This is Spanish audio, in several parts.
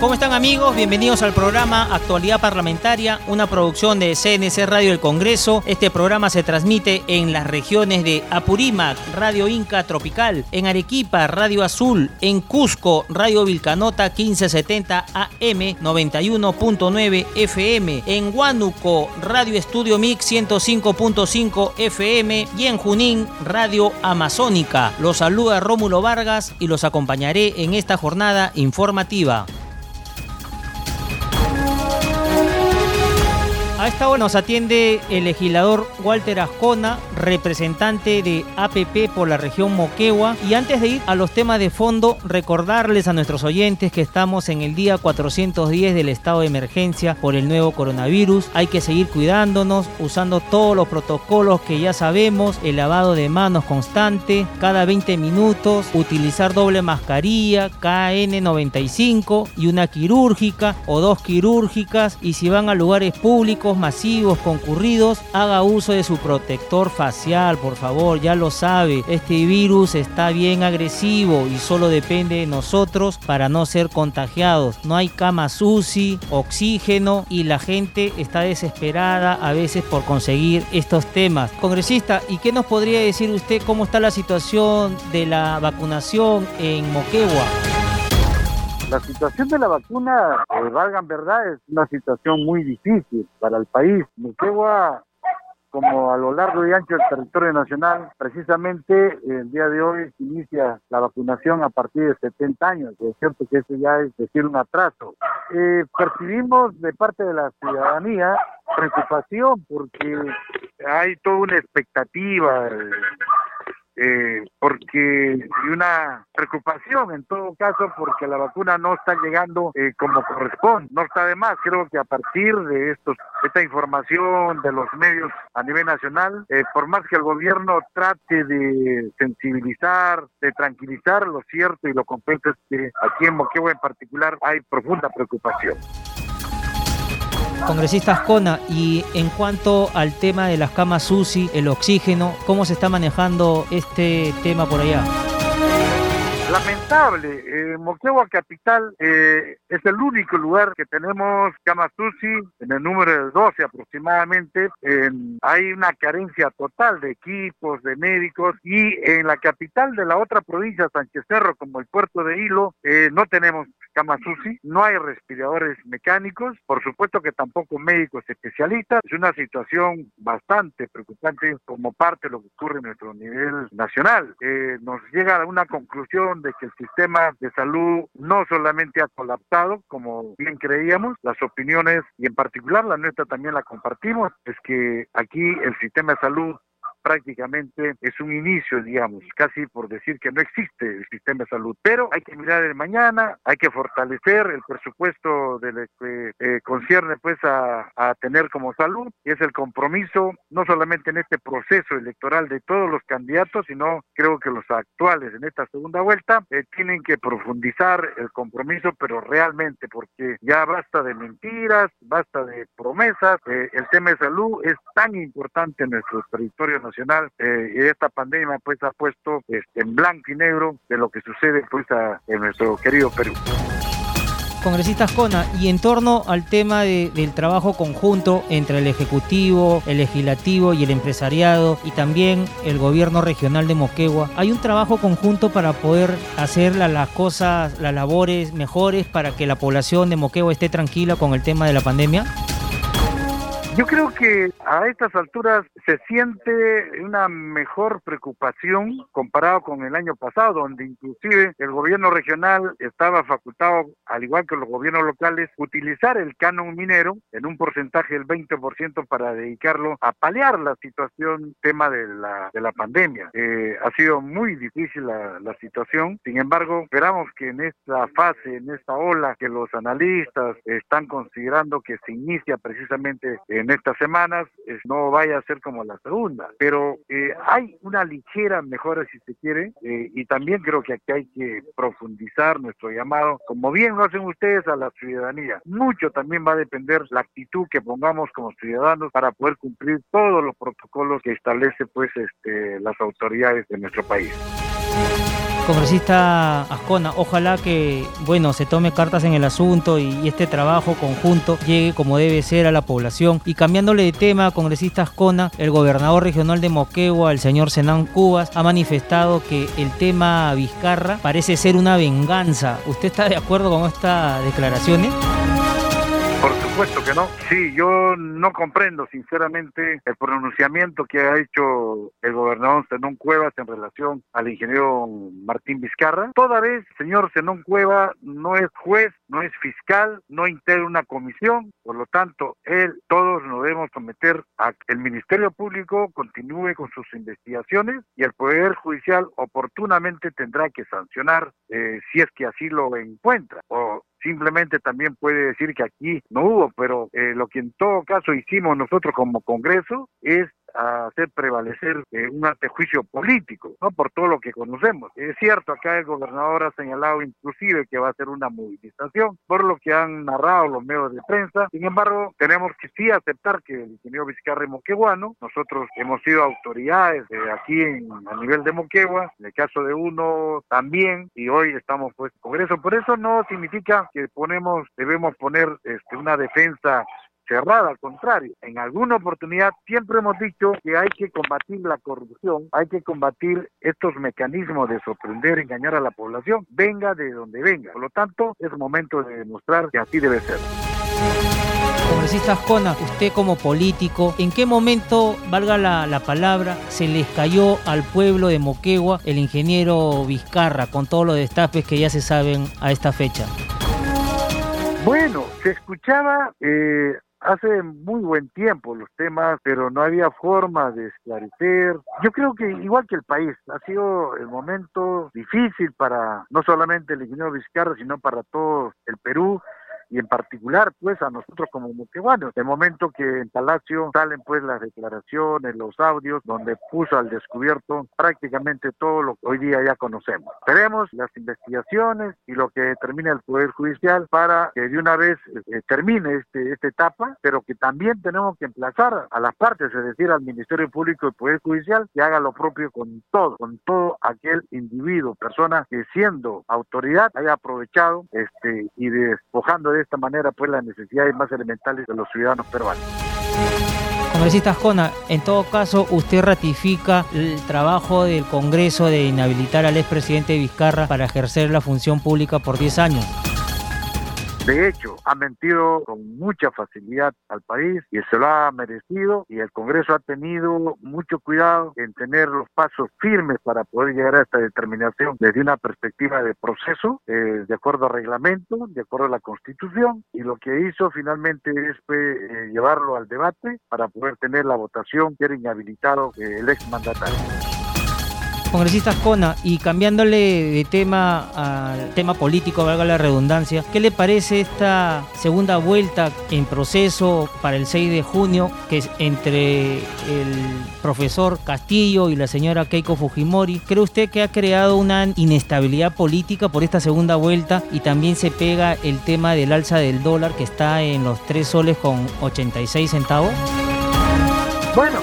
¿Cómo están amigos? Bienvenidos al programa Actualidad Parlamentaria, una producción de CNC Radio del Congreso. Este programa se transmite en las regiones de Apurímac, Radio Inca Tropical, en Arequipa, Radio Azul, en Cusco, Radio Vilcanota 1570 AM 91.9 FM, en Huánuco, Radio Estudio Mix 105.5 FM y en Junín, Radio Amazónica. Los saluda Rómulo Vargas y los acompañaré en esta jornada informativa. A esta hora nos atiende el legislador Walter Ascona, representante de APP por la región Moquegua. Y antes de ir a los temas de fondo, recordarles a nuestros oyentes que estamos en el día 410 del estado de emergencia por el nuevo coronavirus. Hay que seguir cuidándonos, usando todos los protocolos que ya sabemos, el lavado de manos constante, cada 20 minutos, utilizar doble mascarilla, KN95 y una quirúrgica o dos quirúrgicas. Y si van a lugares públicos, masivos concurridos, haga uso de su protector facial, por favor, ya lo sabe. Este virus está bien agresivo y solo depende de nosotros para no ser contagiados. No hay camas UCI, oxígeno y la gente está desesperada a veces por conseguir estos temas. Congresista, ¿y qué nos podría decir usted cómo está la situación de la vacunación en Moquegua? La situación de la vacuna, eh, valgan verdad, es una situación muy difícil para el país. Moquegua, como a lo largo y ancho del territorio nacional, precisamente el día de hoy se inicia la vacunación a partir de 70 años. Es cierto que eso ya es decir un atraso. Eh, percibimos de parte de la ciudadanía preocupación porque hay toda una expectativa. Eh, eh, porque y una preocupación en todo caso porque la vacuna no está llegando eh, como corresponde no está de más. Creo que a partir de estos esta información de los medios a nivel nacional eh, por más que el gobierno trate de sensibilizar de tranquilizar lo cierto y lo completo es que aquí en Moquegua en particular hay profunda preocupación Congresista Ascona, y en cuanto al tema de las camas UCI, el oxígeno, ¿cómo se está manejando este tema por allá? Lamentable, eh, Moquegua Capital eh, es el único lugar que tenemos camas UCI, en el número de 12 aproximadamente. hay una carencia total de equipos, de médicos, y en la capital de la otra provincia, Sánchez Cerro, como el puerto de Hilo, eh, no tenemos camas UCI, no hay respiradores mecánicos, por supuesto que tampoco médicos especialistas. Es una situación bastante preocupante como parte de lo que ocurre en nuestro nivel nacional. Eh, nos llega a una conclusión de que el sistema de salud no solamente ha colapsado, como bien creíamos, las opiniones y en particular la nuestra también la compartimos, es que aquí el sistema de salud prácticamente es un inicio, digamos, casi por decir que no existe el sistema de salud. Pero hay que mirar el mañana, hay que fortalecer el presupuesto de que eh, concierne pues a, tener como salud, y es el compromiso no solamente en este proceso electoral de todos los candidatos, sino creo que los actuales en esta segunda vuelta eh, tienen que profundizar el compromiso, pero realmente, porque ya basta de mentiras, basta de promesas, eh, el tema de salud es tan importante en nuestro territorio nacional eh, y esta pandemia pues ha puesto este, en blanco y negro de lo que sucede pues en nuestro querido Perú. Congresista Ascona, y en torno al tema del trabajo conjunto entre el Ejecutivo, el Legislativo y el empresariado y también el gobierno regional de Moquegua, ¿hay un trabajo conjunto para poder hacer las cosas, las labores mejores para que la población de Moquegua esté tranquila con el tema de la pandemia? Yo creo que a estas alturas se siente una mejor preocupación comparado con el año pasado, donde inclusive el gobierno regional estaba facultado, al igual que los gobiernos locales, utilizar el canon minero en un porcentaje del 20% para dedicarlo a paliar la situación, tema de la, de la pandemia. Eh, ha sido muy difícil la, la situación, sin embargo, esperamos que en esta fase, en esta ola que los analistas están considerando que se inicia precisamente en en estas semanas no vaya a ser como la segunda. Pero eh, hay una ligera mejora, si se quiere, eh, y también creo que aquí hay que profundizar nuestro llamado, como bien lo hacen ustedes, a la ciudadanía. Mucho también va a depender la actitud que pongamos como ciudadanos para poder cumplir todos los protocolos que establece pues este, las autoridades de nuestro país. Congresista Ascona, ojalá que bueno se tome cartas en el asunto y, este trabajo conjunto llegue como debe ser a la población. Y cambiándole de tema, congresista Ascona, el gobernador regional de Moquegua, el señor Senán Cubas, ha manifestado que el tema Vizcarra parece ser una venganza. ¿Usted está de acuerdo con estas declaraciones? Supuesto que no. Sí, yo no comprendo sinceramente el pronunciamiento que ha hecho el gobernador Zenón Cuevas en relación al ingeniero Martín Vizcarra. Toda vez, señor Zenón Cueva no es juez, no es fiscal, no integra una comisión, por lo tanto, él, todos nos debemos someter a que el Ministerio Público continúe con sus investigaciones y el Poder Judicial oportunamente tendrá que sancionar eh, si es que así lo encuentra. O simplemente también puede decir que aquí no hubo, pero eh, lo que en todo caso hicimos nosotros como Congreso es a hacer prevalecer eh, un antejuicio político, ¿no? Por todo lo que conocemos. Es cierto, acá el gobernador ha señalado inclusive que va a hacer una movilización, por lo que han narrado los medios de prensa. Sin embargo, tenemos que sí aceptar que el ingeniero Vizcarra Moqueguano, nosotros hemos sido autoridades de aquí en, a nivel de Moquegua, en el caso de uno también, y hoy estamos pues en Congreso. Por eso no significa que ponemos, debemos poner este, una defensa cerrada, al contrario. En alguna oportunidad siempre hemos dicho que hay que combatir la corrupción, hay que combatir estos mecanismos de sorprender, engañar a la población, venga de donde venga. Por lo tanto, es momento de demostrar que así debe ser. Congresista Ascona, usted como político, ¿en qué momento, valga la, la, palabra, se les cayó al pueblo de Moquegua el ingeniero Vizcarra con todos los destapes que ya se saben a esta fecha? Bueno, se escuchaba eh, hace muy buen tiempo los temas, pero no había forma de esclarecer. Yo creo que igual que el país, ha sido el momento difícil para no solamente el ingeniero Vizcarra, sino para todo el Perú y en particular pues a nosotros como moqueguanos. De momento que en Palacio salen pues las declaraciones, los audios, donde puso al descubierto prácticamente todo lo que hoy día ya conocemos. Esperemos las investigaciones y lo que determina el Poder Judicial para que de una vez eh, termine este, esta etapa, pero que también tenemos que emplazar a las partes, es decir, al Ministerio Público y Poder Judicial, que haga lo propio con todo, con todo aquel individuo, persona que siendo autoridad haya aprovechado este, y despojando de esta manera pues las necesidades más elementales de los ciudadanos peruanos. Congresista Ascona, en todo caso, usted ratifica el trabajo del Congreso de inhabilitar al expresidente Vizcarra para ejercer la función pública por 10 años. De hecho, ha mentido con mucha facilidad al país y se lo ha merecido y el Congreso ha tenido mucho cuidado en tener los pasos firmes para poder llegar a esta determinación desde una perspectiva de proceso, eh, de acuerdo al reglamento, de acuerdo a la Constitución y lo que hizo finalmente es eh, llevarlo al debate para poder tener la votación que era inhabilitado eh, el ex mandatario. Congresista Ascona, y cambiándole de tema al tema político, valga la redundancia, ¿qué le parece esta segunda vuelta en proceso para el 6 de junio, que es entre el profesor Castillo y la señora Keiko Fujimori? ¿Cree usted que ha creado una inestabilidad política por esta segunda vuelta y también se pega el tema del alza del dólar que está en los 3 soles con 86 centavos? Bueno,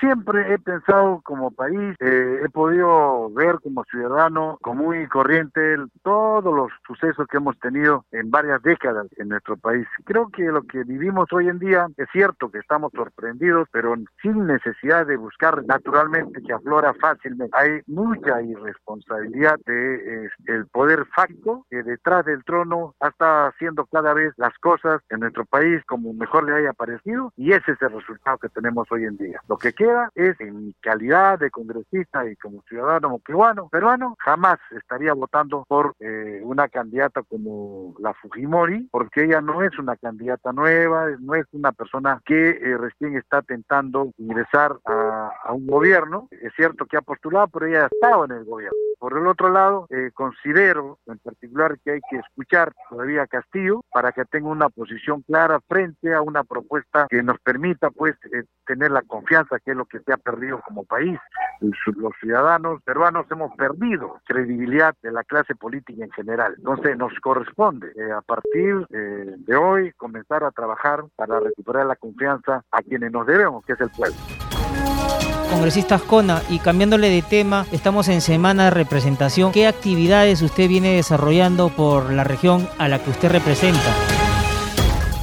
siempre he pensado como país, eh, he podido ver como ciudadano común y corriente todos los sucesos que hemos tenido en varias décadas en nuestro país. Creo que lo que vivimos hoy en día es cierto que estamos sorprendidos, pero sin necesidad de buscar naturalmente que aflora fácilmente. Hay mucha irresponsabilidad de el poder facto que detrás del trono está haciendo cada vez las cosas en nuestro país como mejor le haya parecido y ese es el resultado que tenemos hoy en día. Lo que queda es en mi calidad de congresista y como ciudadano moqueguano, peruano, jamás estaría votando por eh, una candidata como la Fujimori, porque ella no es una candidata nueva, no es una persona que eh, recién está tentando ingresar a, a un gobierno. Es cierto que ha postulado, pero ella ha estado en el gobierno. Por el otro lado, eh, considero en particular que hay que escuchar todavía a Castillo para que tenga una posición clara frente a una propuesta que nos permita pues eh, tener la confianza que lo que se ha perdido como país. Los ciudadanos peruanos hemos perdido credibilidad de la clase política en general. Entonces nos corresponde eh, a partir de hoy comenzar a trabajar para recuperar la confianza a quienes nos debemos, que es el pueblo. Congresista Ascona, y cambiándole de tema, estamos en semana de representación. ¿Qué actividades usted viene desarrollando por la región a la que usted representa?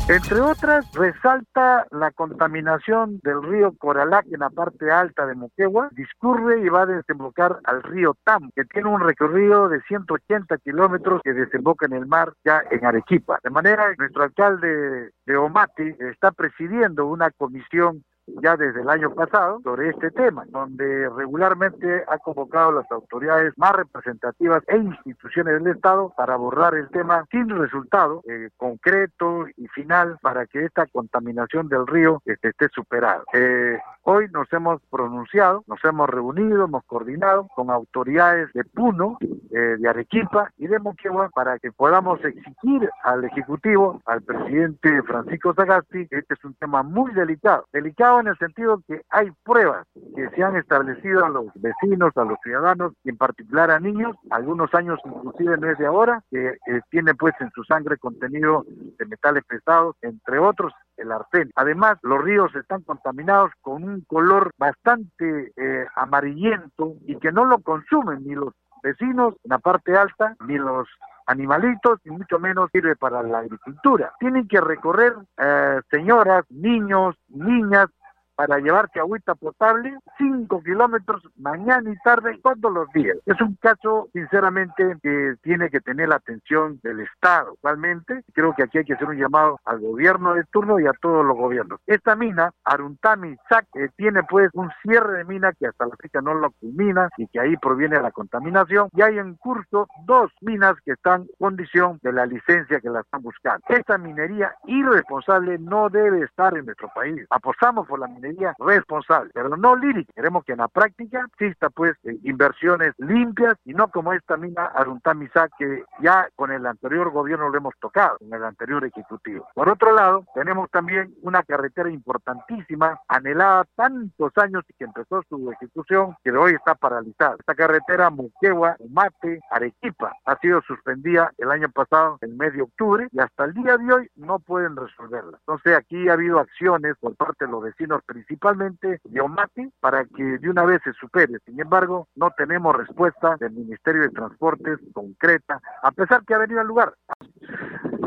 Entre otras, resalta la contaminación del río Coralac en la parte alta de Moquegua, discurre y va a desembocar al río Tam, que tiene un recorrido de 180 kilómetros que desemboca en el mar ya en Arequipa. De manera que nuestro alcalde de Omati está presidiendo una comisión ya desde el año pasado sobre este tema, donde regularmente ha convocado las autoridades más representativas e instituciones del Estado para abordar el tema sin resultado eh, concreto y final para que esta contaminación del río este, esté superada. Eh, hoy nos hemos pronunciado, nos hemos reunido, hemos coordinado con autoridades de Puno, eh, de Arequipa y de Moquegua para que podamos exigir al Ejecutivo, al presidente Francisco Sagasti, que este es un tema muy delicado, delicado en el sentido que hay pruebas que se han establecido a los vecinos, a los ciudadanos y en particular a niños, algunos años inclusive no es de ahora, que eh, pues en su sangre contenido de metales pesados, entre otros el arsénico. Además, los ríos están contaminados con un color bastante eh, amarillento y que no lo consumen ni los vecinos en la parte alta, ni los animalitos y mucho menos sirve para la agricultura. Tienen que recorrer eh, señoras, niños, niñas para llevarse agüita potable, 5 kilómetros mañana y tarde todos los días. Es un caso, sinceramente, que tiene que tener la atención del Estado. Actualmente, creo que aquí hay que hacer un llamado al gobierno de turno y a todos los gobiernos. Esta mina, Aruntami Sac, eh, tiene pues un cierre de mina que hasta la fecha no lo culmina y que ahí proviene la contaminación. Y hay en curso dos minas que están en condición de la licencia que la están buscando. Esta minería irresponsable no debe estar en nuestro país. Apostamos por la minería responsable, pero no lírica. Queremos que en la práctica exista pues eh, inversiones limpias y no como esta mina Aruntamisa que ya con el anterior gobierno lo hemos tocado, en el anterior ejecutivo. Por otro lado, tenemos también una carretera importantísima, anhelada tantos años y que empezó su ejecución, que hoy está paralizada. Esta carretera Muquegua, Umate, Arequipa, ha sido suspendida el año pasado, el mes de octubre, y hasta el día de hoy no pueden resolverla. Entonces aquí ha habido acciones por parte de los vecinos principalmente de Omati, para que de una vez se supere. Sin embargo, no tenemos respuesta del Ministerio de Transportes concreta, a pesar que ha venido al lugar.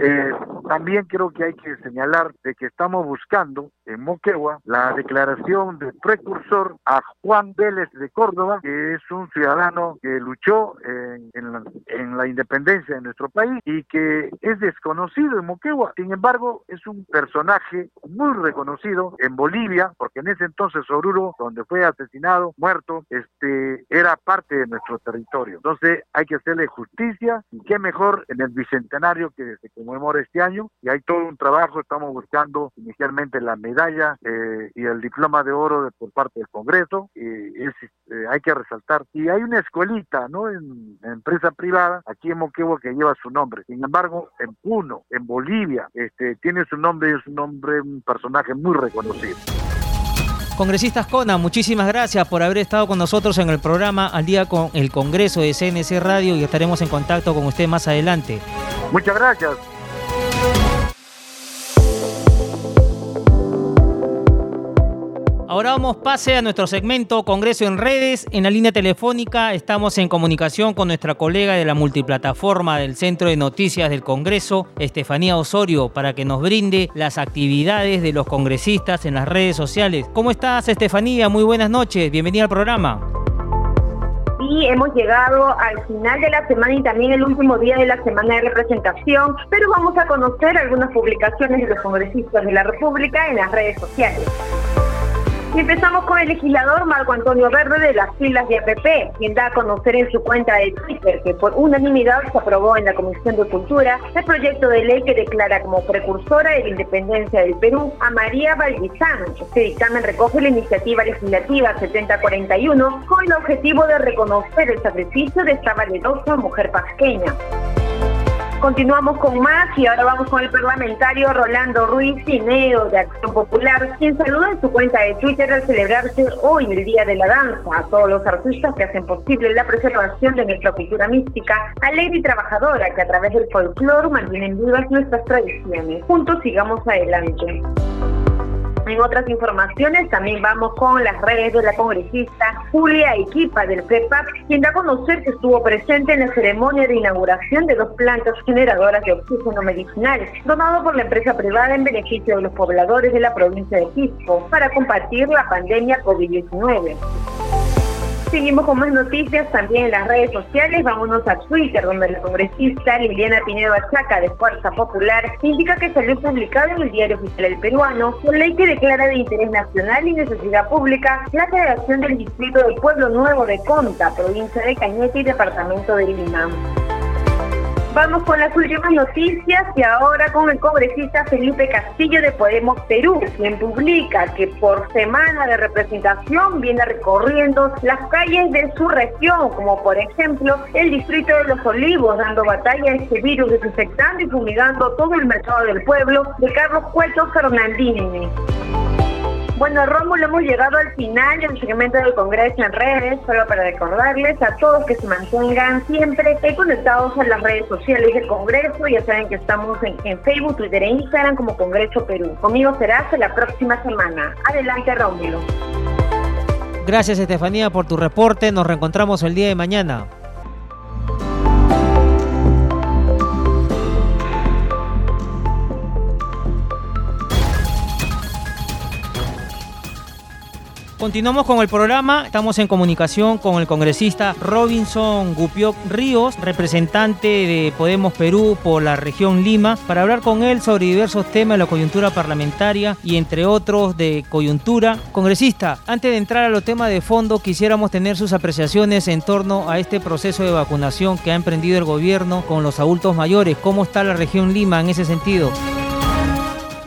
Eh, también creo que hay que señalar de que estamos buscando en Moquegua la declaración de precursor a Juan Vélez de Córdoba, que es un ciudadano que luchó en, la, independencia de nuestro país y que es desconocido en Moquegua. Sin embargo, es un personaje muy reconocido en Bolivia, porque en ese entonces Oruro, donde fue asesinado, muerto, este era parte de nuestro territorio. Entonces hay que hacerle justicia y qué mejor en el bicentenario que se conmemora este año y hay todo un trabajo, estamos buscando inicialmente la medalla eh, y el diploma de oro por parte del Congreso, y es, eh, hay que resaltar. Y hay una escuelita, ¿no? En, empresa privada, aquí en Moquegua, que lleva su nombre. Sin embargo, en Puno, en Bolivia, este, tiene su nombre y es un nombre, un personaje muy reconocido. Congresista Ascona, muchísimas gracias por haber estado con nosotros en el programa al día con el Congreso de CNC Radio y estaremos en contacto con usted más adelante. Muchas gracias. Ahora vamos pase a nuestro segmento Congreso en redes. En la línea telefónica estamos en comunicación con nuestra colega de la multiplataforma del Centro de Noticias del Congreso, Estefanía Osorio, para que nos brinde las actividades de los congresistas en las redes sociales. ¿Cómo estás, Estefanía? Muy buenas noches. Bienvenida al programa. Sí, hemos llegado al final de la semana y también el último día de la semana de representación, pero vamos a conocer algunas publicaciones de los congresistas de la República en las redes sociales. Empezamos con el legislador Marco Antonio Verde de las filas de APP, quien da a conocer en su cuenta de Twitter que por unanimidad se aprobó en la Comisión de Cultura el proyecto de ley que declara como precursora de la independencia del Perú a María Valdizán. Este dictamen recoge la iniciativa legislativa 7041 con el objetivo de reconocer el sacrificio de esta valerosa mujer pasqueña. Continuamos con más y ahora vamos con el parlamentario Rolando Ruiz Cineo de Acción Popular, quien saluda en su cuenta de Twitter al celebrarse hoy el Día de la Danza a todos los artistas que hacen posible la preservación de nuestra cultura mística, alegre y trabajadora que a través del folclore mantienen vivas nuestras tradiciones. Juntos sigamos adelante. En otras informaciones también vamos con las redes de la congresista Julia Equipa del FEPAC, quien da a conocer que estuvo presente en la ceremonia de inauguración de dos plantas generadoras de oxígeno medicinal, donado por la empresa privada en beneficio de los pobladores de la provincia de Quisco, para combatir la pandemia COVID-19. Seguimos con más noticias también en las redes sociales. Vámonos a Twitter, donde la congresista Liliana Pinedo Achaca, de Fuerza Popular, indica que salió publicado en el diario oficial El Peruano la ley que declara de interés nacional y necesidad pública la creación del distrito del Pueblo Nuevo de Conta, provincia de Cañete y departamento de Lima. Vamos con las últimas noticias y ahora con el congresista Felipe Castillo de Podemos Perú, quien publica que por semana de representación viene recorriendo las calles de su región, como por ejemplo el distrito de Los Olivos, dando batalla a este virus desinfectando y fumigando todo el mercado del pueblo de Carlos Cueto Fernandini. Bueno, Rómulo, hemos llegado al final del segmento del Congreso en redes, solo para recordarles a todos que se mantengan siempre conectados a las redes sociales del Congreso. Ya saben que estamos en, en Facebook, Twitter e Instagram como Congreso Perú. Conmigo será hasta la próxima semana. Adelante, Rómulo. Gracias, Estefanía, por tu reporte. Nos reencontramos el día de mañana. Continuamos con el programa. Estamos en comunicación con el congresista Robinson Gupioc Ríos, representante de Podemos Perú por la región Lima, para hablar con él sobre diversos temas de la coyuntura parlamentaria y entre otros de coyuntura. Congresista, antes de entrar a los temas de fondo, quisiéramos tener sus apreciaciones en torno a este proceso de vacunación que ha emprendido el gobierno con los adultos mayores. ¿Cómo está la región Lima en ese sentido?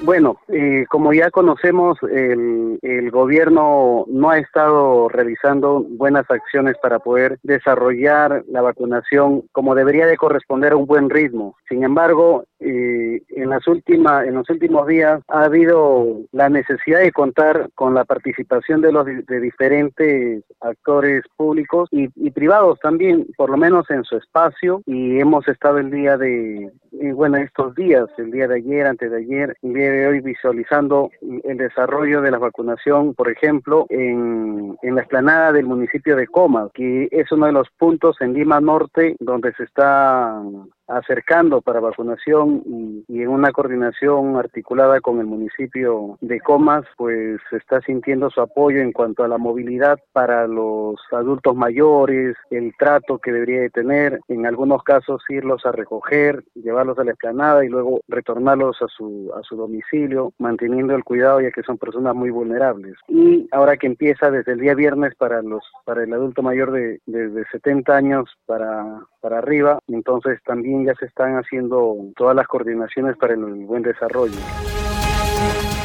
Bueno, eh, como ya conocemos, el, gobierno no ha estado realizando buenas acciones para poder desarrollar la vacunación como debería de corresponder a un buen ritmo. Sin embargo, eh, en las últimas, en los últimos días ha habido la necesidad de contar con la participación de los de diferentes actores públicos y, y privados también, por lo menos en su espacio. Y hemos estado el día de, bueno, estos días, el día de ayer, antes de ayer, el día de hoy visualizando el desarrollo de la vacunación, por ejemplo, en, en la explanada del municipio de Comas, que es uno de los puntos en Lima Norte donde se está acercando para vacunación y, en una coordinación articulada con el municipio de Comas, pues está sintiendo su apoyo en cuanto a la movilidad para los adultos mayores, el trato que debería de tener, en algunos casos irlos a recoger, llevarlos a la explanada y luego retornarlos a su, a su domicilio, manteniendo el cuidado ya que son personas muy vulnerables. Y ahora que empieza desde el día viernes para los para el adulto mayor de, de, de 70 años para, para arriba, entonces también ya se están haciendo todas las coordinaciones para el buen desarrollo.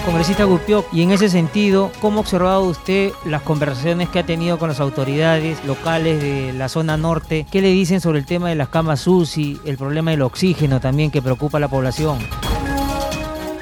Congresista Gupioc, y en ese sentido, ¿cómo ha observado usted las conversaciones que ha tenido con las autoridades locales de la zona norte? ¿Qué le dicen sobre el tema de las camas UCI, el problema del oxígeno también que preocupa a la población?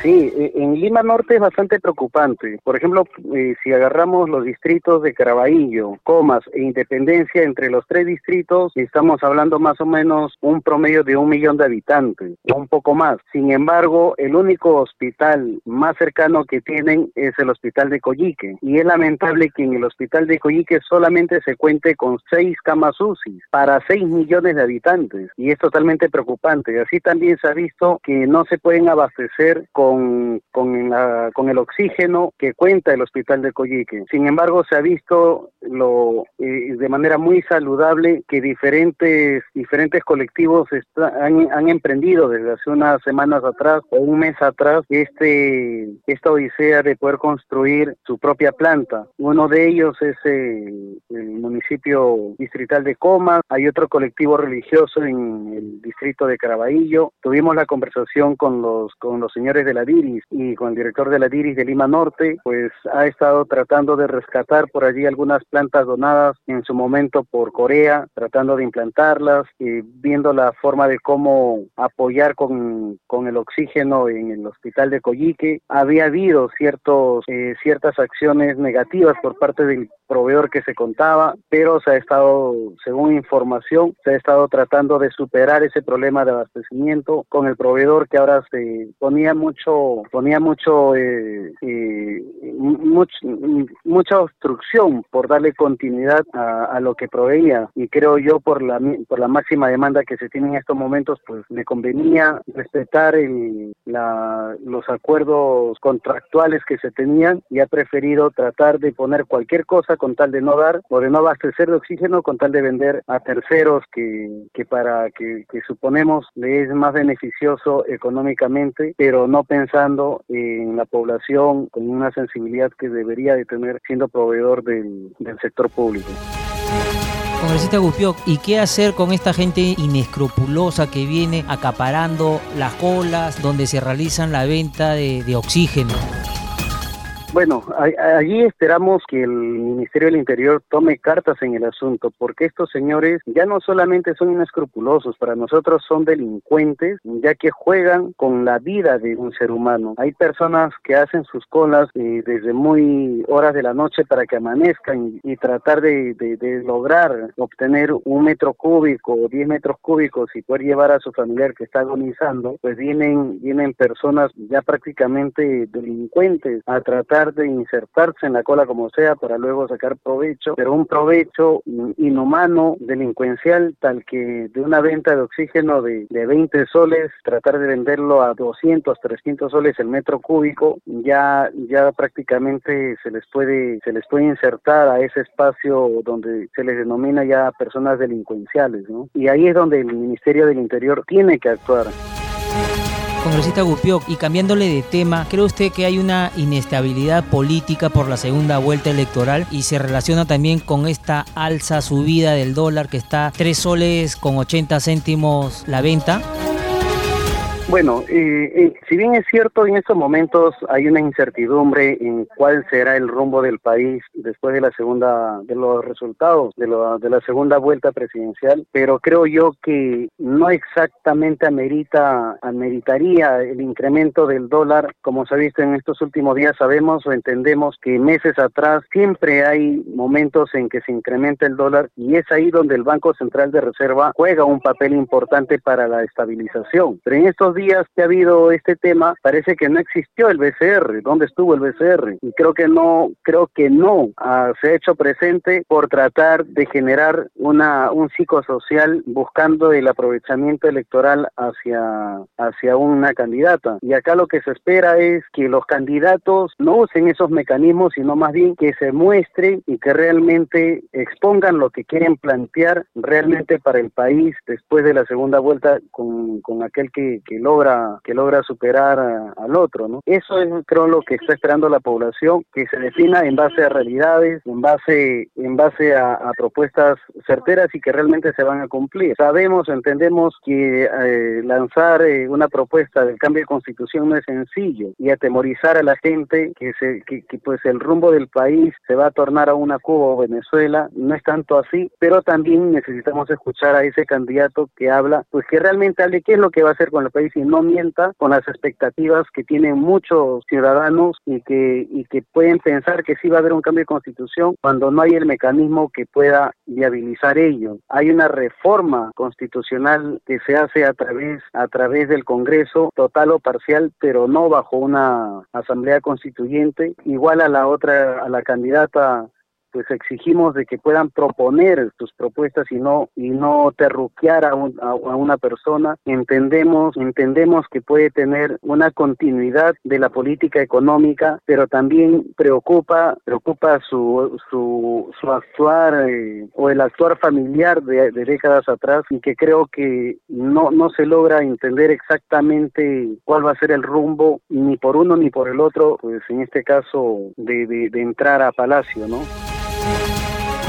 Sí, e, en Lima Norte es bastante preocupante. Por ejemplo, eh, si agarramos los distritos de Caraballo, Comas e Independencia, entre los tres distritos estamos hablando más o menos un promedio de un millón de habitantes, un poco más. Sin embargo, el único hospital más cercano que tienen es el hospital de Coyique. Y es lamentable que en el hospital de Coyique solamente se cuente con seis camas UCI para seis millones de habitantes. Y es totalmente preocupante. Así también se ha visto que no se pueden abastecer con con, con, la, con el oxígeno que cuenta el hospital de Coyique. Sin embargo, se ha visto lo, eh, de manera muy saludable que diferentes, diferentes colectivos han, han, emprendido desde hace unas semanas atrás o un mes atrás este, esta odisea de poder construir su propia planta. Uno de ellos es el, el municipio distrital de Coma, hay otro colectivo religioso en el distrito de Caraballo. Tuvimos la conversación con los, con los señores de la DIRIS y con el director de la DIRIS de Lima Norte, pues ha estado tratando de rescatar por allí algunas plantas donadas en su momento por Corea, tratando de implantarlas, y viendo la forma de cómo apoyar con, con el oxígeno en el hospital de Coyique. Había habido ciertos, eh, ciertas acciones negativas por parte del proveedor que se contaba, pero se ha estado, según información, se ha estado tratando de superar ese problema de abastecimiento con el proveedor que ahora se ponía mucho, ponía mucho, eh, eh, mucha obstrucción por darle continuidad a, lo que proveía. Y creo yo por la por la máxima demanda que se tiene en estos momentos, pues le convenía respetar el, la, los acuerdos contractuales que se tenían y ha preferido tratar de poner cualquier cosa con tal de no dar o de no abastecer de oxígeno con tal de vender a terceros que, que para que, que suponemos le es más beneficioso económicamente, pero no pensando en la población con una sensibilidad que debería de tener siendo proveedor del, del sector público. Congresista Gupioc, ¿y qué hacer con esta gente inescrupulosa que viene acaparando las colas donde se realizan la venta de oxígeno? Bueno, allí esperamos que el Ministerio del Interior tome cartas en el asunto, porque estos señores ya no solamente son inescrupulosos, para nosotros son delincuentes, ya que juegan con la vida de un ser humano. Hay personas que hacen sus colas eh, desde muy horas de la noche para que amanezcan y, tratar de, lograr obtener un metro cúbico o diez metros cúbicos y poder llevar a su familiar que está agonizando, pues vienen, vienen personas ya prácticamente delincuentes a tratar de insertarse en la cola como sea para luego sacar provecho, pero un provecho inhumano, delincuencial, tal que de una venta de oxígeno de, de 20 soles, tratar de venderlo a 200, 300 soles el metro cúbico, ya, ya prácticamente se les puede, se les puede insertar a ese espacio donde se les denomina ya personas delincuenciales, ¿no? Y ahí es donde el Ministerio del Interior tiene que actuar. Congresista Gupioc, y cambiándole de tema, ¿cree usted que hay una inestabilidad política por la segunda vuelta electoral y se relaciona también con esta alza subida del dólar que está 3 soles con 80 céntimos la venta? Bueno, eh, eh, si bien es cierto, en estos momentos hay una incertidumbre en cuál será el rumbo del país después de la segunda, de los resultados de, de la segunda vuelta presidencial, pero creo yo que no exactamente amerita, ameritaría el incremento del dólar, como se ha visto en estos últimos días, sabemos o entendemos que meses atrás siempre hay momentos en que se incrementa el dólar y es ahí donde el Banco Central de Reserva juega un papel importante para la estabilización. Pero en estos días que ha habido este tema, parece que no existió el BCR. ¿Dónde estuvo el BCR? Y creo que no, creo que no ah, se ha hecho presente por tratar de generar una un psicosocial buscando el aprovechamiento electoral hacia, hacia una candidata. Y acá lo que se espera es que los candidatos no usen esos mecanismos, sino más bien que se muestren y que realmente expongan lo que quieren plantear realmente para el país después de la segunda vuelta con, con aquel que, que logra que logra superar al otro, ¿no? Eso es creo lo que está esperando la población, que se defina en base a realidades, en base en base a, propuestas certeras y que realmente se van a cumplir. Sabemos, entendemos que eh, lanzar eh, una propuesta del cambio de constitución no es sencillo y atemorizar a la gente que se que, pues el rumbo del país se va a tornar a una Cuba o Venezuela no es tanto así, pero también necesitamos escuchar a ese candidato que habla, pues que realmente hable qué es lo que va a hacer con el país y no mienta con las expectativas que tienen muchos ciudadanos y que, y que pueden pensar que sí va a haber un cambio de constitución cuando no hay el mecanismo que pueda viabilizar ello. Hay una reforma constitucional que se hace a través, a través del Congreso, total o parcial, pero no bajo una asamblea constituyente, igual a la otra, a la candidata pues exigimos de que puedan proponer sus propuestas y no y no terruquear a, a, una persona. Entendemos entendemos que puede tener una continuidad de la política económica, pero también preocupa preocupa su su, su actuar eh, o el actuar familiar de, de, décadas atrás y que creo que no no se logra entender exactamente cuál va a ser el rumbo ni por uno ni por el otro, pues en este caso de, de, de entrar a Palacio, ¿no?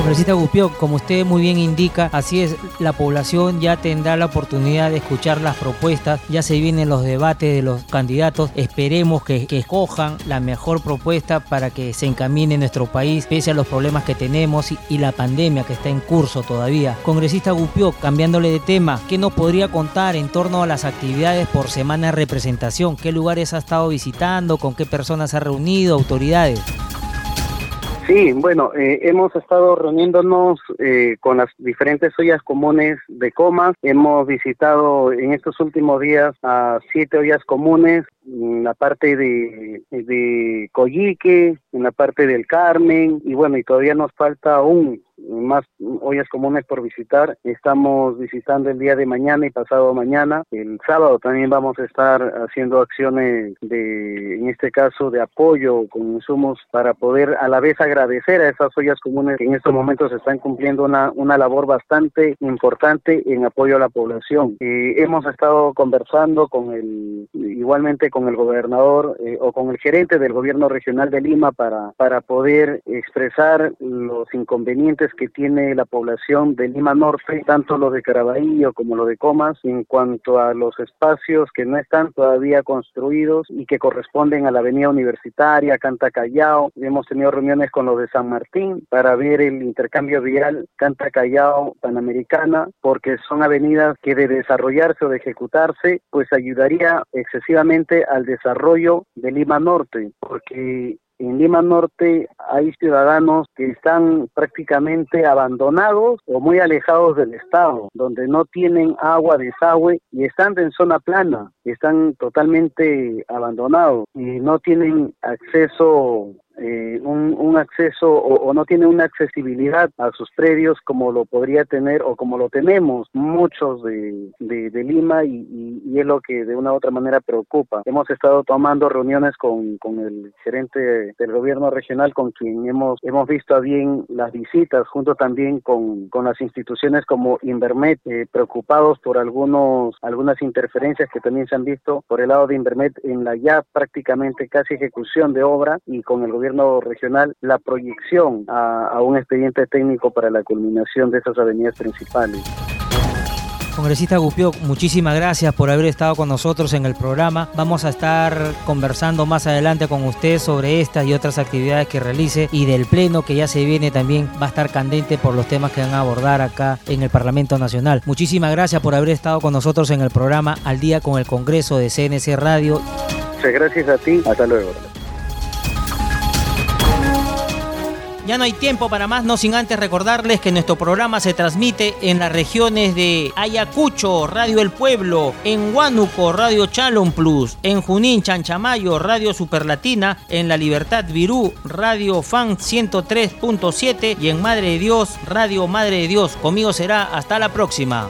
Congresista Gupio, como usted muy bien indica, así es, la población ya tendrá la oportunidad de escuchar las propuestas, ya se vienen los debates de los candidatos, esperemos que, escojan la mejor propuesta para que se encamine nuestro país, pese a los problemas que tenemos y, y la pandemia que está en curso todavía. Congresista Gupio, cambiándole de tema, ¿qué nos podría contar en torno a las actividades por semana de representación? ¿Qué lugares ha estado visitando? ¿Con qué personas ha reunido? ¿Autoridades? Sí, bueno, eh, hemos estado reuniéndonos eh, con las diferentes ollas comunes de Comas. Hemos visitado en estos últimos días a siete ollas comunes, en la parte de, de Coyique, en la parte del Carmen, y bueno, y todavía nos falta aún más ollas comunes por visitar. Estamos visitando el día de mañana y pasado mañana. El sábado también vamos a estar haciendo acciones de, en este caso, de apoyo con insumos para poder a la vez agradecer a esas ollas comunes que en estos momentos están cumpliendo una, una labor bastante importante en apoyo a la población. Eh, hemos estado conversando con el, igualmente con el gobernador eh, o con el gerente del gobierno regional de Lima para, para poder expresar los inconvenientes que tiene la población de Lima Norte, tanto lo de Caraballo como lo de Comas, en cuanto a los espacios que no están todavía construidos y que corresponden a la avenida universitaria, Canta Callao. Hemos tenido reuniones con los de San Martín para ver el intercambio vial Canta Callao Panamericana, porque son avenidas que de desarrollarse o de ejecutarse, pues ayudaría excesivamente al desarrollo de Lima Norte, porque en Lima Norte hay ciudadanos que están prácticamente abandonados o muy alejados del Estado, donde no tienen agua, desagüe y están en zona plana, están totalmente abandonados y no tienen acceso eh, un, un, acceso o, no tiene una accesibilidad a sus predios como lo podría tener o como lo tenemos muchos de, de, Lima y, y, es lo que de una u otra manera preocupa. Hemos estado tomando reuniones con, con el gerente del gobierno regional con quien hemos, hemos visto bien las visitas junto también con, con las instituciones como Invermet eh, preocupados por algunos algunas interferencias que también se han visto por el lado de Invermet en la ya prácticamente casi ejecución de obra y con el gobierno gobierno regional la proyección a, a, un expediente técnico para la culminación de esas avenidas principales. Congresista Gupio, muchísimas gracias por haber estado con nosotros en el programa. Vamos a estar conversando más adelante con usted sobre estas y otras actividades que realice y del pleno que ya se viene también va a estar candente por los temas que van a abordar acá en el Parlamento Nacional. Muchísimas gracias por haber estado con nosotros en el programa Al Día con el Congreso de CNC Radio. Muchas gracias a ti. Hasta luego. Ya no hay tiempo para más, no sin antes recordarles que nuestro programa se transmite en las regiones de Ayacucho, Radio El Pueblo, en Huánuco, Radio Chalon Plus, en Junín, Chanchamayo, Radio Superlatina, en La Libertad Virú, Radio Fan 103.7 y en Madre de Dios, Radio Madre de Dios. Conmigo será hasta la próxima.